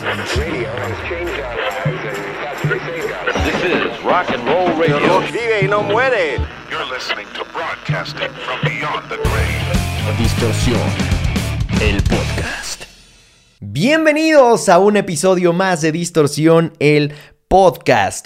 This is rock and roll radio. Vive y no muere. You're listening to broadcasting from beyond the grave. Distorsión, el podcast. Bienvenidos a un episodio más de Distorsión, el podcast,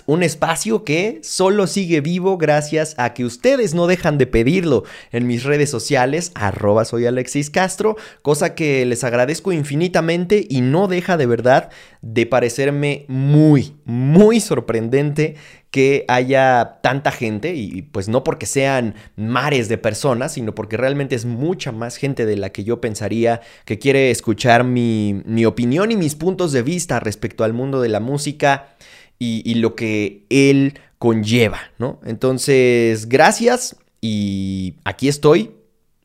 un espacio que solo sigue vivo gracias a que ustedes no dejan de pedirlo en mis redes sociales, arroba soy Alexis Castro, cosa que les agradezco infinitamente y no deja de verdad de parecerme muy, muy sorprendente que haya tanta gente y pues no porque sean mares de personas, sino porque realmente es mucha más gente de la que yo pensaría que quiere escuchar mi, mi opinión y mis puntos de vista respecto al mundo de la música y, lo que él conlleva, ¿no? Entonces, gracias y aquí estoy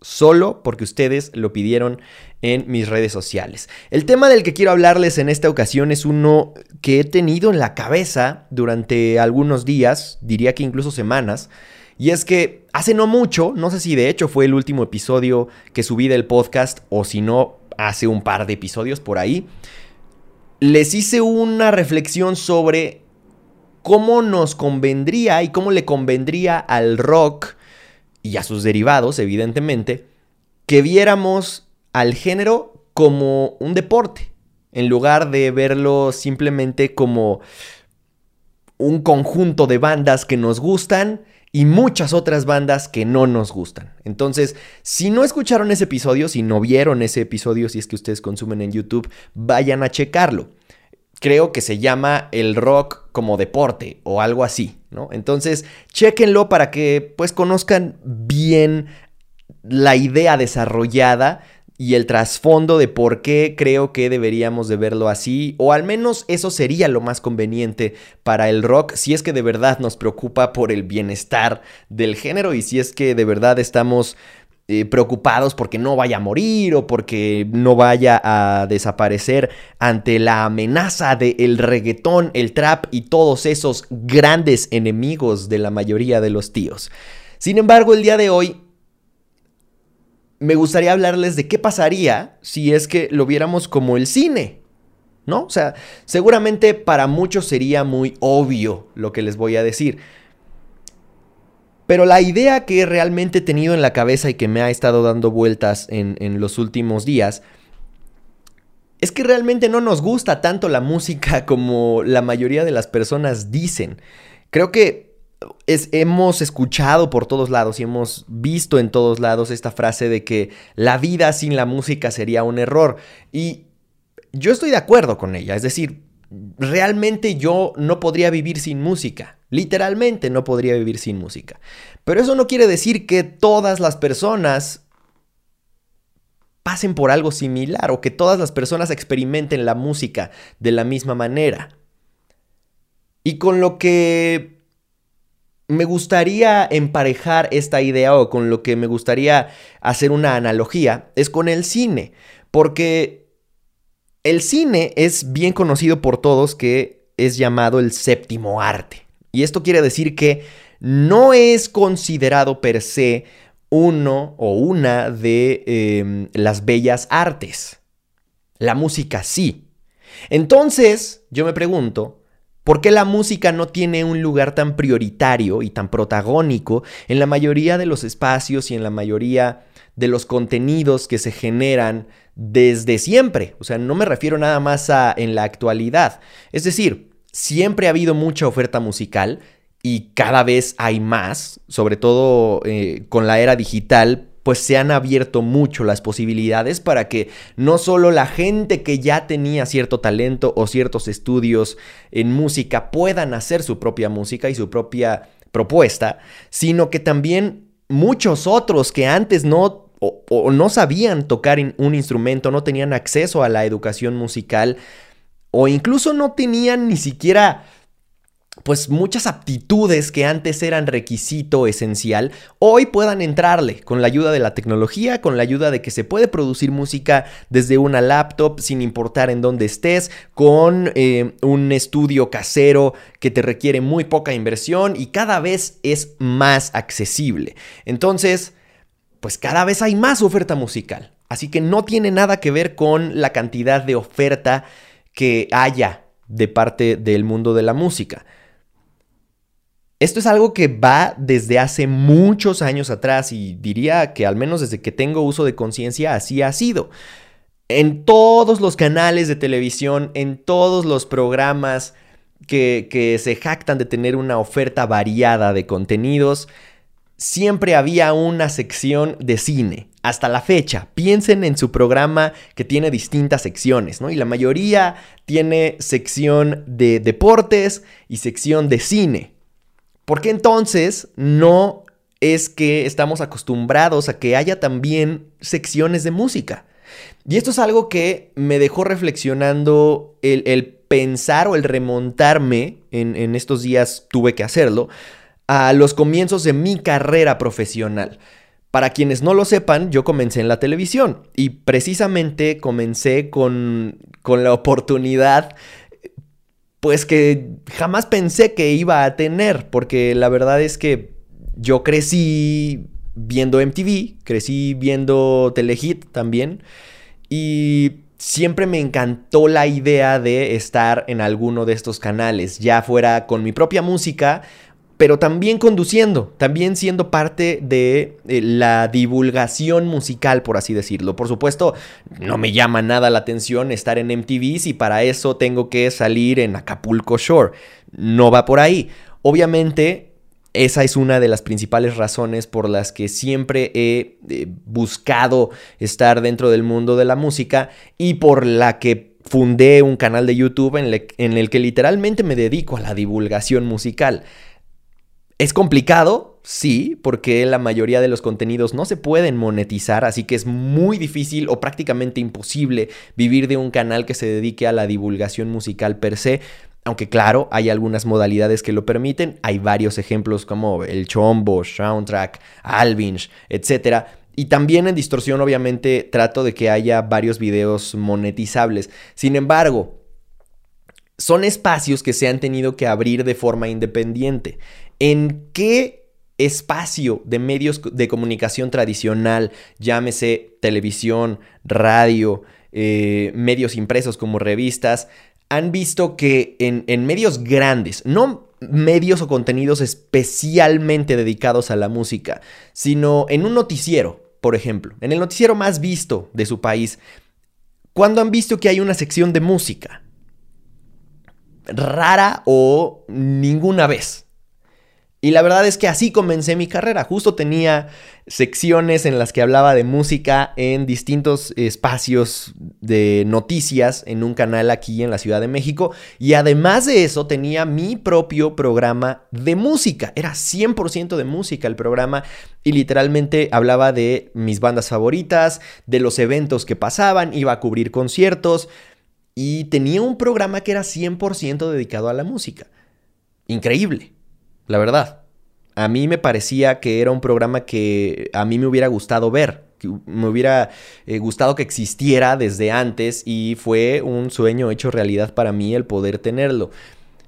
solo porque ustedes lo pidieron en mis redes sociales. El tema del que quiero hablarles en esta ocasión es uno que he tenido en la cabeza durante algunos días, diría que incluso semanas, y es que hace no mucho, no sé si de hecho fue el último episodio que subí del podcast o si no, hace un par de episodios por ahí, les hice una reflexión sobre cómo nos convendría y cómo le convendría al rock y a sus derivados, evidentemente, que viéramos al género como un deporte, en lugar de verlo simplemente como un conjunto de bandas que nos gustan y muchas otras bandas que no nos gustan. Entonces, si no escucharon ese episodio, si no vieron ese episodio, si es que ustedes consumen en YouTube, vayan a checarlo creo que se llama el rock como deporte o algo así, ¿no? Entonces, chéquenlo para que pues conozcan bien la idea desarrollada y el trasfondo de por qué creo que deberíamos de verlo así, o al menos eso sería lo más conveniente para el rock, si es que de verdad nos preocupa por el bienestar del género y si es que de verdad estamos eh, preocupados porque no vaya a morir o porque no vaya a desaparecer ante la amenaza del reggaetón, el trap y todos esos grandes enemigos de la mayoría de los tíos. Sin embargo, el día de hoy me gustaría hablarles de qué pasaría si es que lo viéramos como el cine. ¿No? O sea, seguramente para muchos sería muy obvio lo que les voy a decir. Pero la idea que realmente he tenido en la cabeza y que me ha estado dando vueltas en, los últimos días es que realmente no nos gusta tanto la música como la mayoría de las personas dicen. Creo que hemos escuchado por todos lados y hemos visto en todos lados esta frase de que la vida sin la música sería un error. Y yo estoy de acuerdo con ella. Es decir, realmente yo no podría vivir sin música. Literalmente no podría vivir sin música. Pero eso no quiere decir que todas las personas pasen por algo similar o que todas las personas experimenten la música de la misma manera. Y con lo que me gustaría emparejar esta idea o con lo que me gustaría hacer una analogía es con el cine, porque el cine es bien conocido por todos que es llamado el séptimo arte. Y esto quiere decir que no es considerado per se uno o una de em, las bellas artes. La música sí. Entonces, yo me pregunto, ¿por qué la música no tiene un lugar tan prioritario y tan protagónico en la mayoría de los espacios y en la mayoría de los contenidos que se generan desde siempre? O sea, no me refiero nada más a en la actualidad. Es decir, siempre ha habido mucha oferta musical y cada vez hay más, sobre todo eh, con la era digital, pues se han abierto mucho las posibilidades para que no solo la gente que ya tenía cierto talento o ciertos estudios en música puedan hacer su propia música y su propia propuesta, sino que también muchos otros que antes no o no sabían tocar un instrumento, no tenían acceso a la educación musical, o incluso no tenían ni siquiera pues muchas aptitudes que antes eran requisito esencial, hoy puedan entrarle con la ayuda de la tecnología, con la ayuda de que se puede producir música desde una laptop sin importar en dónde estés, con eh, un estudio casero que te requiere muy poca inversión y cada vez es más accesible. Entonces, pues cada vez hay más oferta musical. Así que no tiene nada que ver con la cantidad de oferta que haya de parte del mundo de la música. Esto es algo que va desde hace muchos años atrás y diría que al menos desde que tengo uso de conciencia así ha sido. En todos los canales de televisión, en todos los programas que, que se jactan de tener una oferta variada de contenidos, siempre había una sección de cine. Hasta la fecha, piensen en su programa que tiene distintas secciones, ¿no? Y la mayoría tiene sección de deportes y sección de cine. ¿Por qué entonces no es que estamos acostumbrados a que haya también secciones de música? Y esto es algo que me dejó reflexionando el, pensar o el remontarme, en, en estos días tuve que hacerlo, a los comienzos de mi carrera profesional. Para quienes no lo sepan, yo comencé en la televisión y precisamente comencé con, con la oportunidad pues que jamás pensé que iba a tener, porque la verdad es que yo crecí viendo MTV, crecí viendo Telehit también, y siempre me encantó la idea de estar en alguno de estos canales, ya fuera con mi propia música pero también conduciendo, también siendo parte de eh, la divulgación musical, por así decirlo. Por supuesto, no me llama nada la atención estar en MTV si para eso tengo que salir en Acapulco Shore. No va por ahí. Obviamente, esa es una de las principales razones por las que siempre he eh, buscado estar dentro del mundo de la música y por la que fundé un canal de YouTube en el que literalmente me dedico a la divulgación musical. Es complicado, sí, porque la mayoría de los contenidos no se pueden monetizar, así que es muy difícil o prácticamente imposible vivir de un canal que se dedique a la divulgación musical per se. Aunque claro, hay algunas modalidades que lo permiten, hay varios ejemplos como el Chombo, Soundtrack, Alvinch, etc. Y también en distorsión obviamente trato de que haya varios videos monetizables. Sin embargo, son espacios que se han tenido que abrir de forma independiente. ¿En qué espacio de medios de comunicación tradicional, llámese televisión, radio, eh, medios impresos como revistas, han visto que en, medios grandes, no medios o contenidos especialmente dedicados a la música, sino en un noticiero, por ejemplo, en el noticiero más visto de su país, ¿cuándo han visto que hay una sección de música? Rara o ninguna vez. Y la verdad es que así comencé mi carrera. Justo tenía secciones en las que hablaba de música en distintos espacios de noticias en un canal aquí en la Ciudad de México. Y además de eso tenía mi propio programa de música. Era 100% de música el programa y literalmente hablaba de mis bandas favoritas, de los eventos que pasaban, iba a cubrir conciertos y tenía un programa que era 100% dedicado a la música. Increíble la verdad. A mí me parecía que era un programa que a mí me hubiera gustado ver, que me hubiera eh, gustado que existiera desde antes y fue un sueño hecho realidad para mí el poder tenerlo.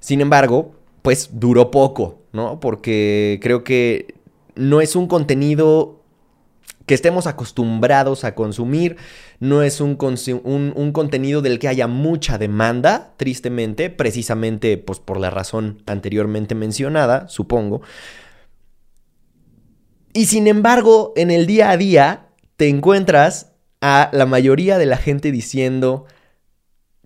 Sin embargo, pues duró poco, ¿no? Porque creo que no es un contenido que estemos acostumbrados a consumir. No es un, un, contenido del que haya mucha demanda, tristemente, precisamente pues, por la razón anteriormente mencionada, supongo. Y sin embargo, en el día a día te encuentras a la mayoría de la gente diciendo,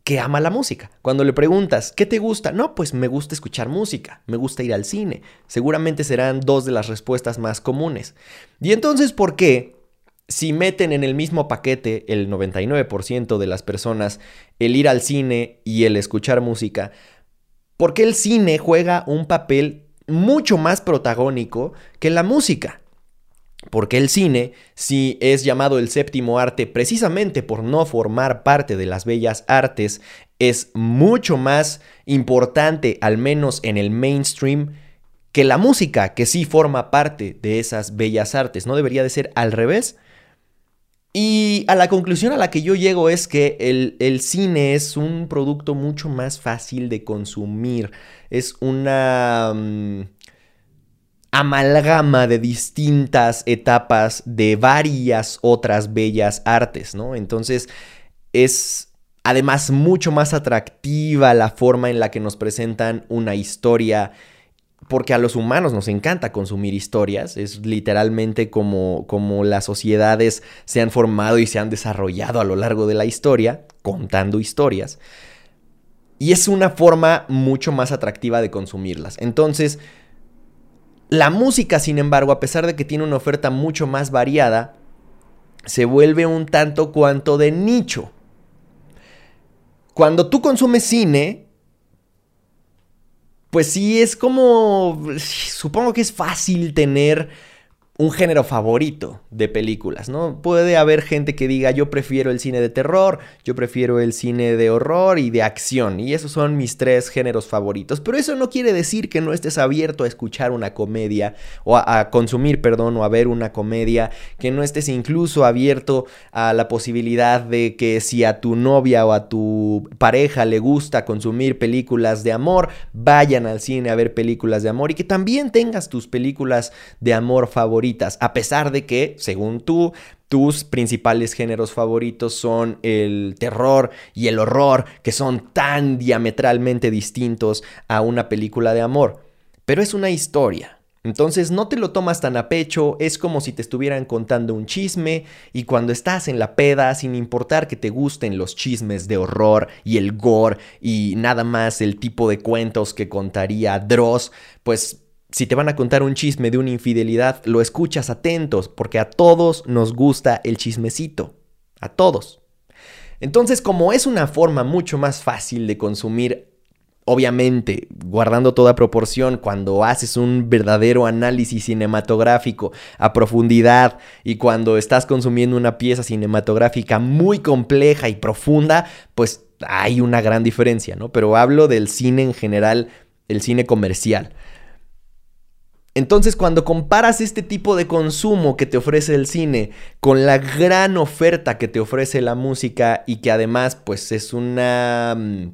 que ama la música. Cuando le preguntas, ¿qué te gusta? No, pues me gusta escuchar música, me gusta ir al cine. Seguramente serán dos de las respuestas más comunes. Y entonces, ¿por qué? Si meten en el mismo paquete el 99% de las personas el ir al cine y el escuchar música, ¿por qué el cine juega un papel mucho más protagónico que la música? Porque el cine, si es llamado el séptimo arte precisamente por no formar parte de las bellas artes, es mucho más importante, al menos en el mainstream, que la música, que sí forma parte de esas bellas artes. ¿No debería de ser al revés? Y a la conclusión a la que yo llego es que el, cine es un producto mucho más fácil de consumir. Es una... Amalgama de distintas etapas de varias otras bellas artes, ¿no? Entonces es Además, mucho más atractiva la forma en la que nos presentan una historia porque a los humanos nos encanta consumir historias, es literalmente como, como las sociedades se han formado y se han desarrollado a lo largo de la historia, contando historias. Y es una forma mucho más atractiva de consumirlas. Entonces, la música, sin embargo, a pesar de que tiene una oferta mucho más variada, se vuelve un tanto cuanto de nicho. Cuando tú consumes cine, pues sí, es como, supongo que es fácil tener un género favorito de películas, ¿no? Puede haber gente que diga yo prefiero el cine de terror, yo prefiero el cine de horror y de acción, y esos son mis tres géneros favoritos, pero eso no quiere decir que no estés abierto a escuchar una comedia, o a, consumir, perdón, o a ver una comedia, que no estés incluso abierto a la posibilidad de que si a tu novia o a tu pareja le gusta consumir películas de amor, vayan al cine a ver películas de amor y que también tengas tus películas de amor favoritas a pesar de que, según tú, tus principales géneros favoritos son el terror y el horror, que son tan diametralmente distintos a una película de amor. Pero es una historia. Entonces no te lo tomas tan a pecho, es como si te estuvieran contando un chisme y cuando estás en la peda, sin importar que te gusten los chismes de horror y el gore y nada más el tipo de cuentos que contaría Dross, pues si te van a contar un chisme de una infidelidad, lo escuchas atentos, porque a todos nos gusta el chismecito. A todos. Entonces, como es una forma mucho más fácil de consumir, obviamente, guardando toda proporción, cuando haces un verdadero análisis cinematográfico a profundidad y cuando estás consumiendo una pieza cinematográfica muy compleja y profunda, pues hay una gran diferencia, ¿no? Pero hablo del cine en general, el cine comercial. Entonces, cuando comparas este tipo de consumo que te ofrece el cine con la gran oferta que te ofrece la música y que además, pues es una... Mm,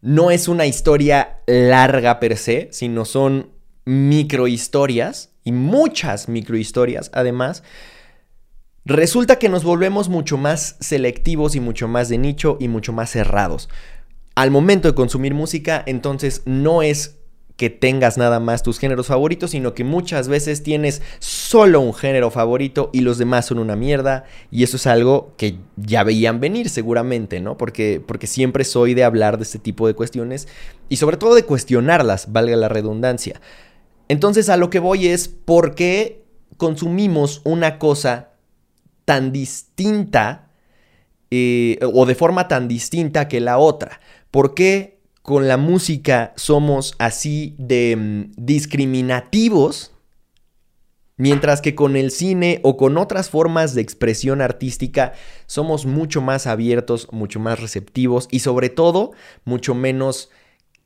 no es una historia larga per se, sino son microhistorias y muchas microhistorias además, resulta que nos volvemos mucho más selectivos y mucho más de nicho y mucho más cerrados. Al momento de consumir música, entonces no es que tengas nada más tus géneros favoritos, sino que muchas veces tienes solo un género favorito y los demás son una mierda. Y eso es algo que ya veían venir seguramente, ¿no? Porque, porque siempre soy de hablar de este tipo de cuestiones y sobre todo de cuestionarlas, valga la redundancia. Entonces a lo que voy es por qué consumimos una cosa tan distinta eh, o de forma tan distinta que la otra. ¿Por qué con la música somos así de mm, discriminativos, mientras que con el cine o con otras formas de expresión artística somos mucho más abiertos, mucho más receptivos y sobre todo mucho menos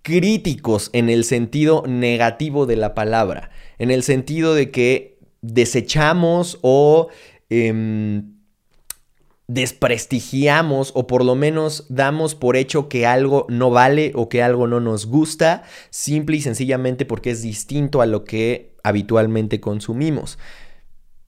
críticos en el sentido negativo de la palabra, en el sentido de que desechamos o... Em, desprestigiamos o por lo menos damos por hecho que algo no vale o que algo no nos gusta, simple y sencillamente porque es distinto a lo que habitualmente consumimos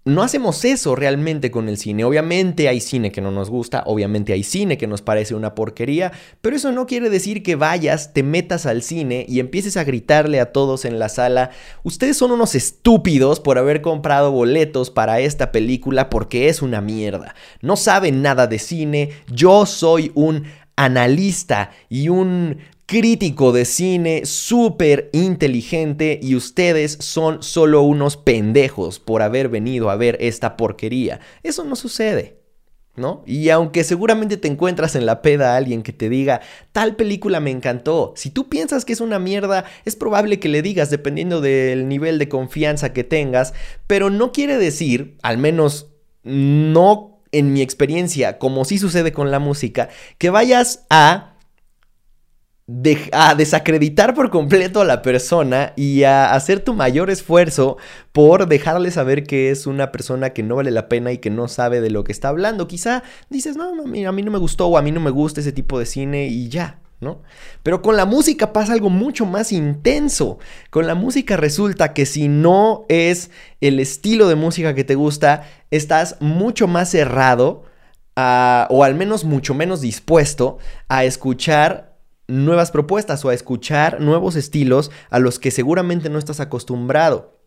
no hacemos eso realmente con el cine. Obviamente hay cine que no nos gusta, obviamente hay cine que nos parece una porquería, pero eso no quiere decir que vayas, te metas al cine y empieces a gritarle a todos en la sala, ustedes son unos estúpidos por haber comprado boletos para esta película porque es una mierda. No saben nada de cine, yo soy un analista y un crítico de cine, súper inteligente y ustedes son solo unos pendejos por haber venido a ver esta porquería. Eso no sucede. ¿No? Y aunque seguramente te encuentras en la peda a alguien que te diga, tal película me encantó, si tú piensas que es una mierda, es probable que le digas dependiendo del nivel de confianza que tengas, pero no quiere decir, al menos no en mi experiencia, como sí sucede con la música, que vayas a a desacreditar por completo a la persona y a hacer tu mayor esfuerzo por dejarle saber que es una persona que no vale la pena y que no sabe de lo que está hablando. Quizá dices, no, a mí no me gustó o a mí no me gusta ese tipo de cine y ya. ¿No? Pero con la música pasa algo mucho más intenso. Con la música resulta que si no es el estilo de música que te gusta, estás mucho más cerrado o al menos mucho menos dispuesto a escuchar nuevas propuestas o a escuchar nuevos estilos a los que seguramente no estás acostumbrado.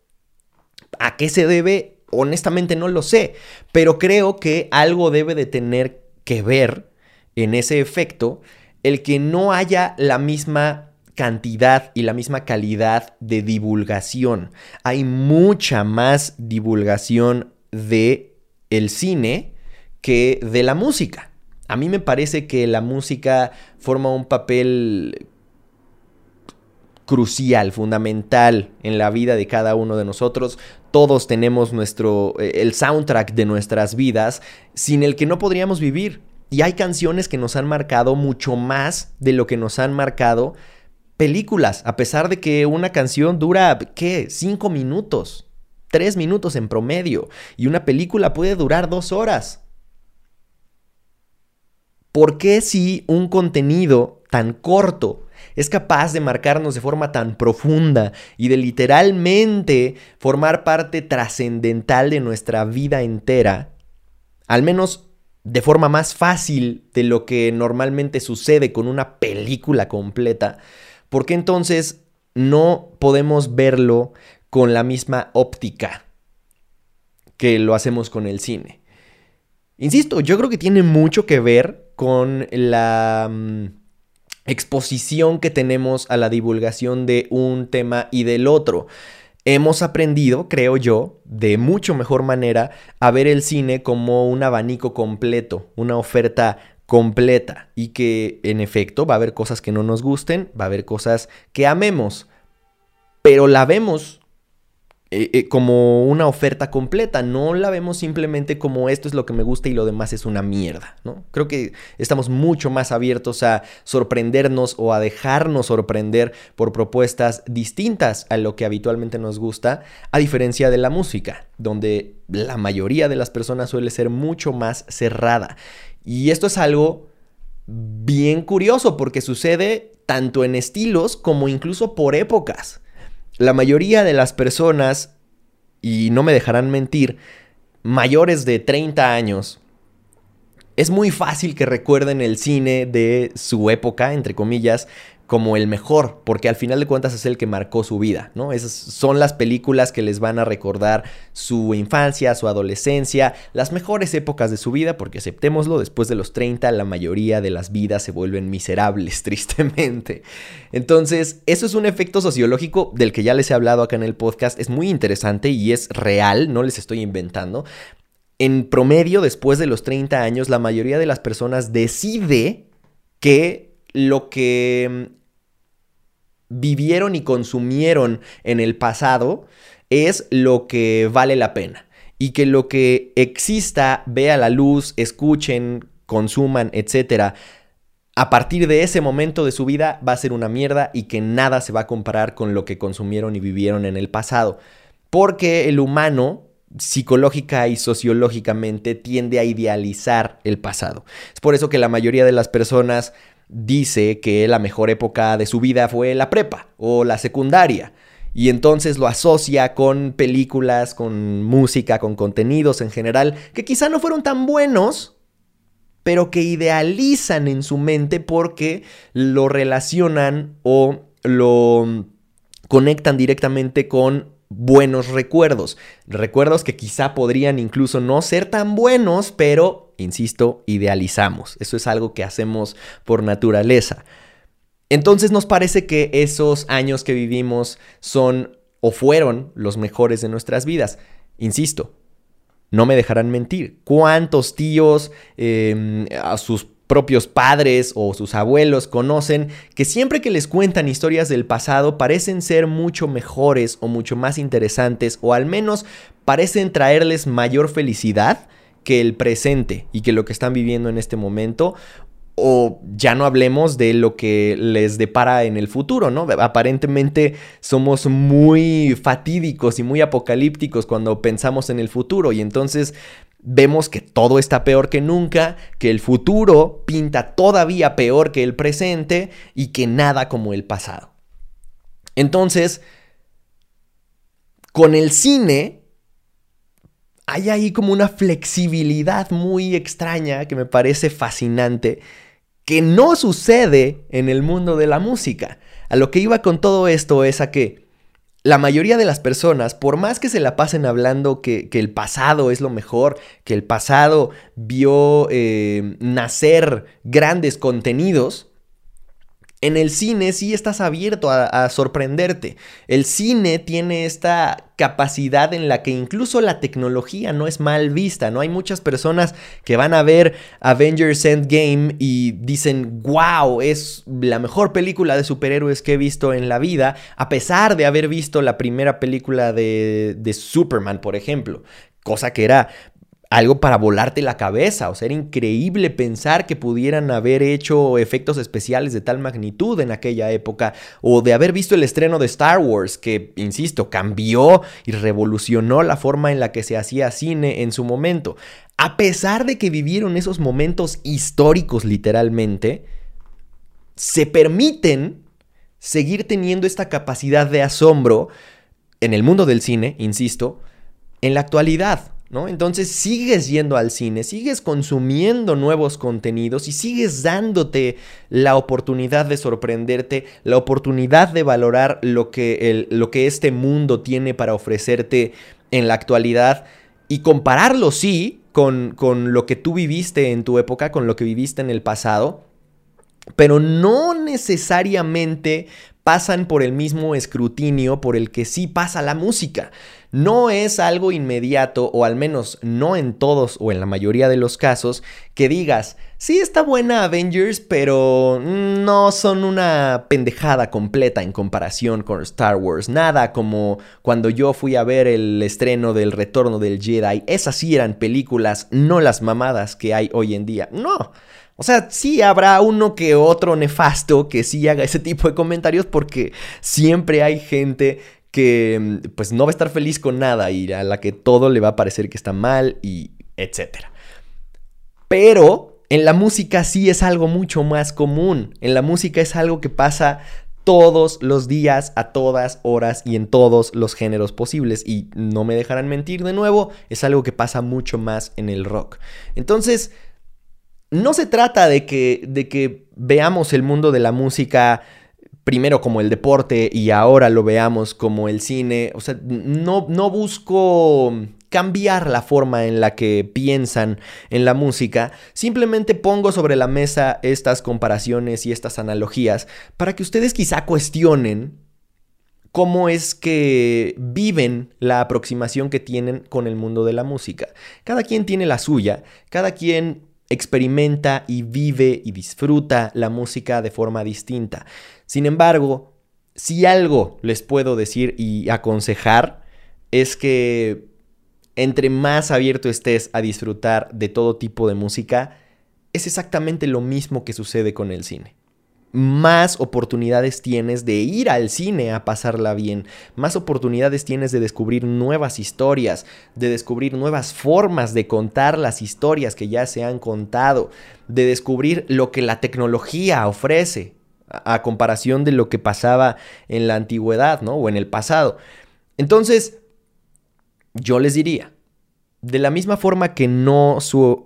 ¿A qué se debe? Honestamente no lo sé, pero creo que algo debe de tener que ver en ese efecto el que no haya la misma cantidad y la misma calidad de divulgación. Hay mucha más divulgación de el cine que de la música. A mí me parece que la música forma un papel crucial, fundamental en la vida de cada uno de nosotros. Todos tenemos nuestro eh, el soundtrack de nuestras vidas sin el que no podríamos vivir. Y hay canciones que nos han marcado mucho más de lo que nos han marcado películas, a pesar de que una canción dura, ¿qué? Cinco minutos, tres minutos en promedio, y una película puede durar dos horas. ¿Por qué si un contenido tan corto es capaz de marcarnos de forma tan profunda y de literalmente formar parte trascendental de nuestra vida entera, al menos de forma más fácil de lo que normalmente sucede con una película completa, ¿por qué entonces no podemos verlo con la misma óptica que lo hacemos con el cine? Insisto, yo creo que tiene mucho que ver con la mm, exposición que tenemos a la divulgación de un tema y del otro. Hemos aprendido, creo yo, de mucho mejor manera a ver el cine como un abanico completo, una oferta completa y que en efecto va a haber cosas que no nos gusten, va a haber cosas que amemos, pero la vemos eh, eh, como una oferta completa, no la vemos simplemente como esto es lo que me gusta y lo demás es una mierda, ¿no? Creo que estamos mucho más abiertos a sorprendernos o a dejarnos sorprender por propuestas distintas a lo que habitualmente nos gusta, a diferencia de la música, donde la mayoría de las personas suele ser mucho más cerrada. Y esto es algo bien curioso porque sucede tanto en estilos como incluso por épocas. La mayoría de las personas, y no me dejarán mentir, mayores de 30 años, es muy fácil que recuerden el cine de su época, entre comillas, como el mejor, porque al final de cuentas es el que marcó su vida, ¿no? Esas son las películas que les van a recordar su infancia, su adolescencia, las mejores épocas de su vida, porque aceptémoslo, después de los 30 la mayoría de las vidas se vuelven miserables, tristemente. Entonces, eso es un efecto sociológico del que ya les he hablado acá en el podcast, es muy interesante y es real, no les estoy inventando. En promedio, después de los 30 años, la mayoría de las personas decide que lo que vivieron y consumieron en el pasado es lo que vale la pena. Y que lo que exista, vea la luz, escuchen, consuman, etcétera, a partir de ese momento de su vida va a ser una mierda y que nada se va a comparar con lo que consumieron y vivieron en el pasado. Porque el humano psicológica y sociológicamente tiende a idealizar el pasado. Es por eso que la mayoría de las personas dice que la mejor época de su vida fue la prepa o la secundaria. Y entonces lo asocia con películas, con música, con contenidos en general, que quizá no fueron tan buenos, pero que idealizan en su mente porque lo relacionan o lo conectan directamente con buenos recuerdos. Recuerdos que quizá podrían incluso no ser tan buenos, pero, insisto, idealizamos. Eso es algo que hacemos por naturaleza. Entonces nos parece que esos años que vivimos son o fueron los mejores de nuestras vidas. Insisto, no me dejarán mentir. ¿Cuántos tíos em, a sus propios padres o sus abuelos conocen que siempre que les cuentan historias del pasado parecen ser mucho mejores o mucho más interesantes o al menos parecen traerles mayor felicidad que el presente y que lo que están viviendo en este momento o ya no hablemos de lo que les depara en el futuro, ¿no? Aparentemente somos muy fatídicos y muy apocalípticos cuando pensamos en el futuro y entonces vemos que todo está peor que nunca, que el futuro pinta todavía peor que el presente y que nada como el pasado. Entonces, con el cine, hay ahí como una flexibilidad muy extraña que me parece fascinante, que no sucede en el mundo de la música. A lo que iba con todo esto es a que la mayoría de las personas, por más que se la pasen hablando que, el pasado es lo mejor, que el pasado vio eh, nacer grandes contenidos, en el cine sí estás abierto a, sorprenderte. El cine tiene esta capacidad en la que incluso la tecnología no es mal vista, ¿no? Hay muchas personas que van a ver Avengers Endgame y dicen, wow, es la mejor película de superhéroes que he visto en la vida, a pesar de haber visto la primera película de, de Superman, por ejemplo. Cosa que era algo para volarte la cabeza. O sea, era increíble pensar que pudieran haber hecho efectos especiales de tal magnitud en aquella época. O de haber visto el estreno de Star Wars, que, insisto, cambió y revolucionó la forma en la que se hacía cine en su momento. A pesar de que vivieron esos momentos históricos literalmente, se permiten seguir teniendo esta capacidad de asombro en el mundo del cine, insisto, en la actualidad. Entonces sigues yendo al cine, sigues consumiendo nuevos contenidos y sigues dándote la oportunidad de sorprenderte, la oportunidad de valorar lo que, lo que este mundo tiene para ofrecerte en la actualidad y compararlo, sí, con, con lo que tú viviste en tu época, con lo que viviste en el pasado, pero no necesariamente pasan por el mismo escrutinio por el que sí pasa la música. No es algo inmediato, o al menos no en todos o en la mayoría de los casos, que digas, sí está buena Avengers, pero no son una pendejada completa en comparación con Star Wars. Nada como cuando yo fui a ver el estreno del Retorno del Jedi. Esas sí eran películas, no las mamadas que hay hoy en día. No. O sea, sí habrá uno que otro nefasto que sí haga ese tipo de comentarios porque siempre hay gente que mm, pues no va a estar feliz con nada y a la que todo le va a parecer que está mal y etcétera. Pero en la música sí es algo mucho más común. En la música es algo que pasa todos los días, a todas horas y en todos los géneros posibles. Y no me dejarán mentir de nuevo, es algo que pasa mucho más en el rock. Entonces, no se trata de que, de que veamos el mundo de la música primero como el deporte y ahora lo veamos como el cine. O sea, no, no busco cambiar la forma en la que piensan en la música, simplemente pongo sobre la mesa estas comparaciones y estas analogías para que ustedes quizá cuestionen cómo es que viven la aproximación que tienen con el mundo de la música. Cada quien tiene la suya, cada quien experimenta y vive y disfruta la música de forma distinta. Sin embargo, si algo les puedo decir y aconsejar es que entre más abierto estés a disfrutar de todo tipo de música, es exactamente lo mismo que sucede con el cine. Más oportunidades tienes de ir al cine a pasarla bien, más oportunidades tienes de descubrir nuevas historias, de descubrir nuevas formas de contar las historias que ya se han contado, de descubrir lo que la tecnología ofrece a, comparación de lo que pasaba en la antigüedad, ¿no? O en el pasado. Entonces, yo les diría, de la misma forma que no,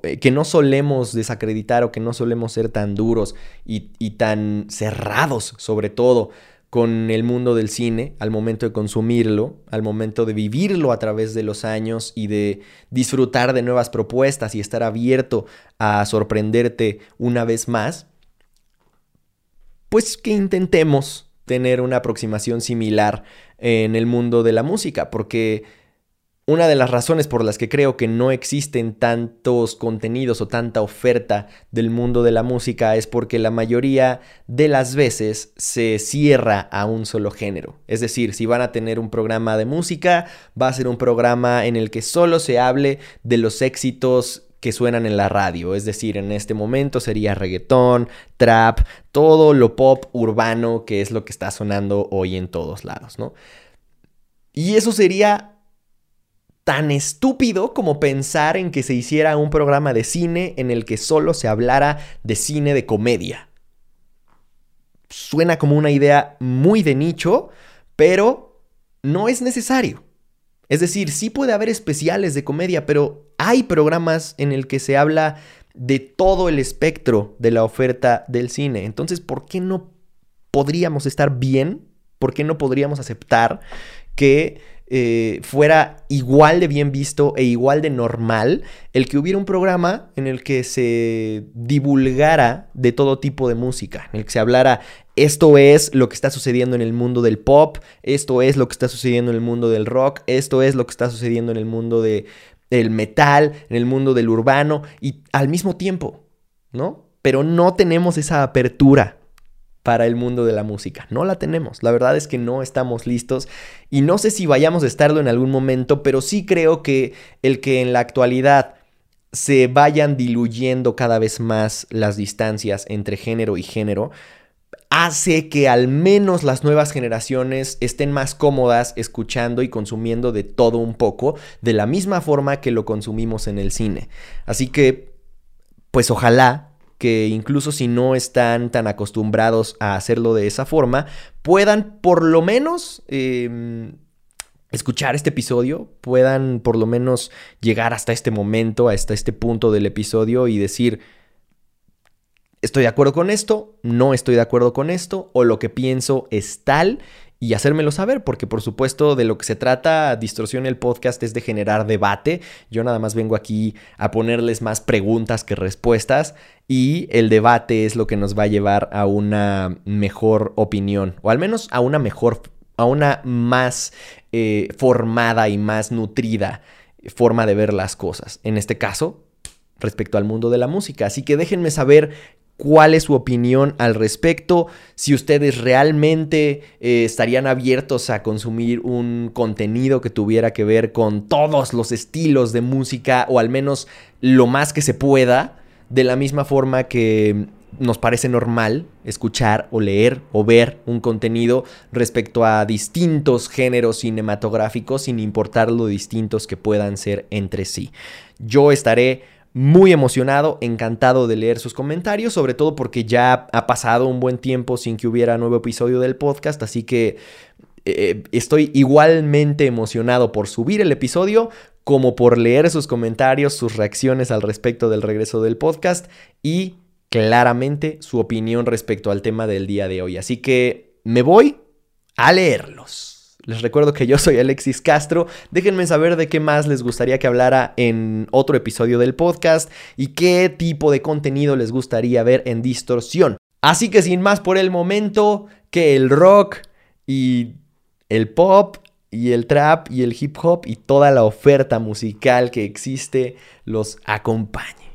eh, que no solemos desacreditar o que no solemos ser tan duros y, y, tan cerrados, sobre todo, con el mundo del cine al momento de consumirlo, al momento de vivirlo a través de los años y de disfrutar de nuevas propuestas y estar abierto a sorprenderte una vez más, pues que intentemos tener una aproximación similar en el mundo de la música, porque una de las razones por las que creo que no existen tantos contenidos o tanta oferta del mundo de la música es porque la mayoría de las veces se cierra a un solo género. Es decir, si van a tener un programa de música, va a ser un programa en el que solo se hable de los éxitos que suenan en la radio. Es decir, en este momento sería reggaetón, trap, todo lo pop urbano que es lo que está sonando hoy en todos lados, ¿no? Y eso sería tan estúpido como pensar en que se hiciera un programa de cine en el que solo se hablara de cine de comedia. Suena como una idea muy de nicho, pero no es necesario. Es decir, sí puede haber especiales de comedia, pero hay programas en el que se habla de todo el espectro de la oferta del cine. Entonces, ¿por qué no podríamos estar bien? ¿Por qué no podríamos aceptar que eh, fuera igual de bien visto e igual de normal el que hubiera un programa en el que se divulgara de todo tipo de música, en el que se hablara esto es lo que está sucediendo en el mundo del pop, esto es lo que está sucediendo en el mundo del rock, esto es lo que está sucediendo en el mundo de, del metal, en el mundo del urbano y al mismo tiempo, ¿no? Pero no tenemos esa apertura para el mundo de la música. No la tenemos. La verdad es que no estamos listos y no sé si vayamos a estarlo en algún momento, pero sí creo que el que en la actualidad se vayan diluyendo cada vez más las distancias entre género y género, hace que al menos las nuevas generaciones estén más cómodas escuchando y consumiendo de todo un poco, de la misma forma que lo consumimos en el cine. Así que, pues ojalá que incluso si no están tan acostumbrados a hacerlo de esa forma, puedan por lo menos em, escuchar este episodio, puedan por lo menos llegar hasta este momento, hasta este punto del episodio y decir, estoy de acuerdo con esto, no estoy de acuerdo con esto, o lo que pienso es tal y hacérmelo saber, porque por supuesto de lo que se trata Distorsión el podcast es de generar debate. Yo nada más vengo aquí a ponerles más preguntas que respuestas y el debate es lo que nos va a llevar a una mejor opinión, o al menos a una mejor, a una más eh, formada y más nutrida forma de ver las cosas. En este caso, respecto al mundo de la música. Así que déjenme saber cuál es su opinión al respecto, si ustedes realmente eh, estarían abiertos a consumir un contenido que tuviera que ver con todos los estilos de música o al menos lo más que se pueda, de la misma forma que nos parece normal escuchar o leer o ver un contenido respecto a distintos géneros cinematográficos sin importar lo distintos que puedan ser entre sí. Yo estaré muy emocionado, encantado de leer sus comentarios, sobre todo porque ya ha pasado un buen tiempo sin que hubiera nuevo episodio del podcast, así que eh, estoy igualmente emocionado por subir el episodio como por leer sus comentarios, sus reacciones al respecto del regreso del podcast y claramente su opinión respecto al tema del día de hoy. Así que me voy a leerlos. Les recuerdo que yo soy Alexis Castro. Déjenme saber de qué más les gustaría que hablara en otro episodio del podcast y qué tipo de contenido les gustaría ver en distorsión. Así que sin más por el momento, que el rock y el pop y el trap y el hip hop y toda la oferta musical que existe los acompañe.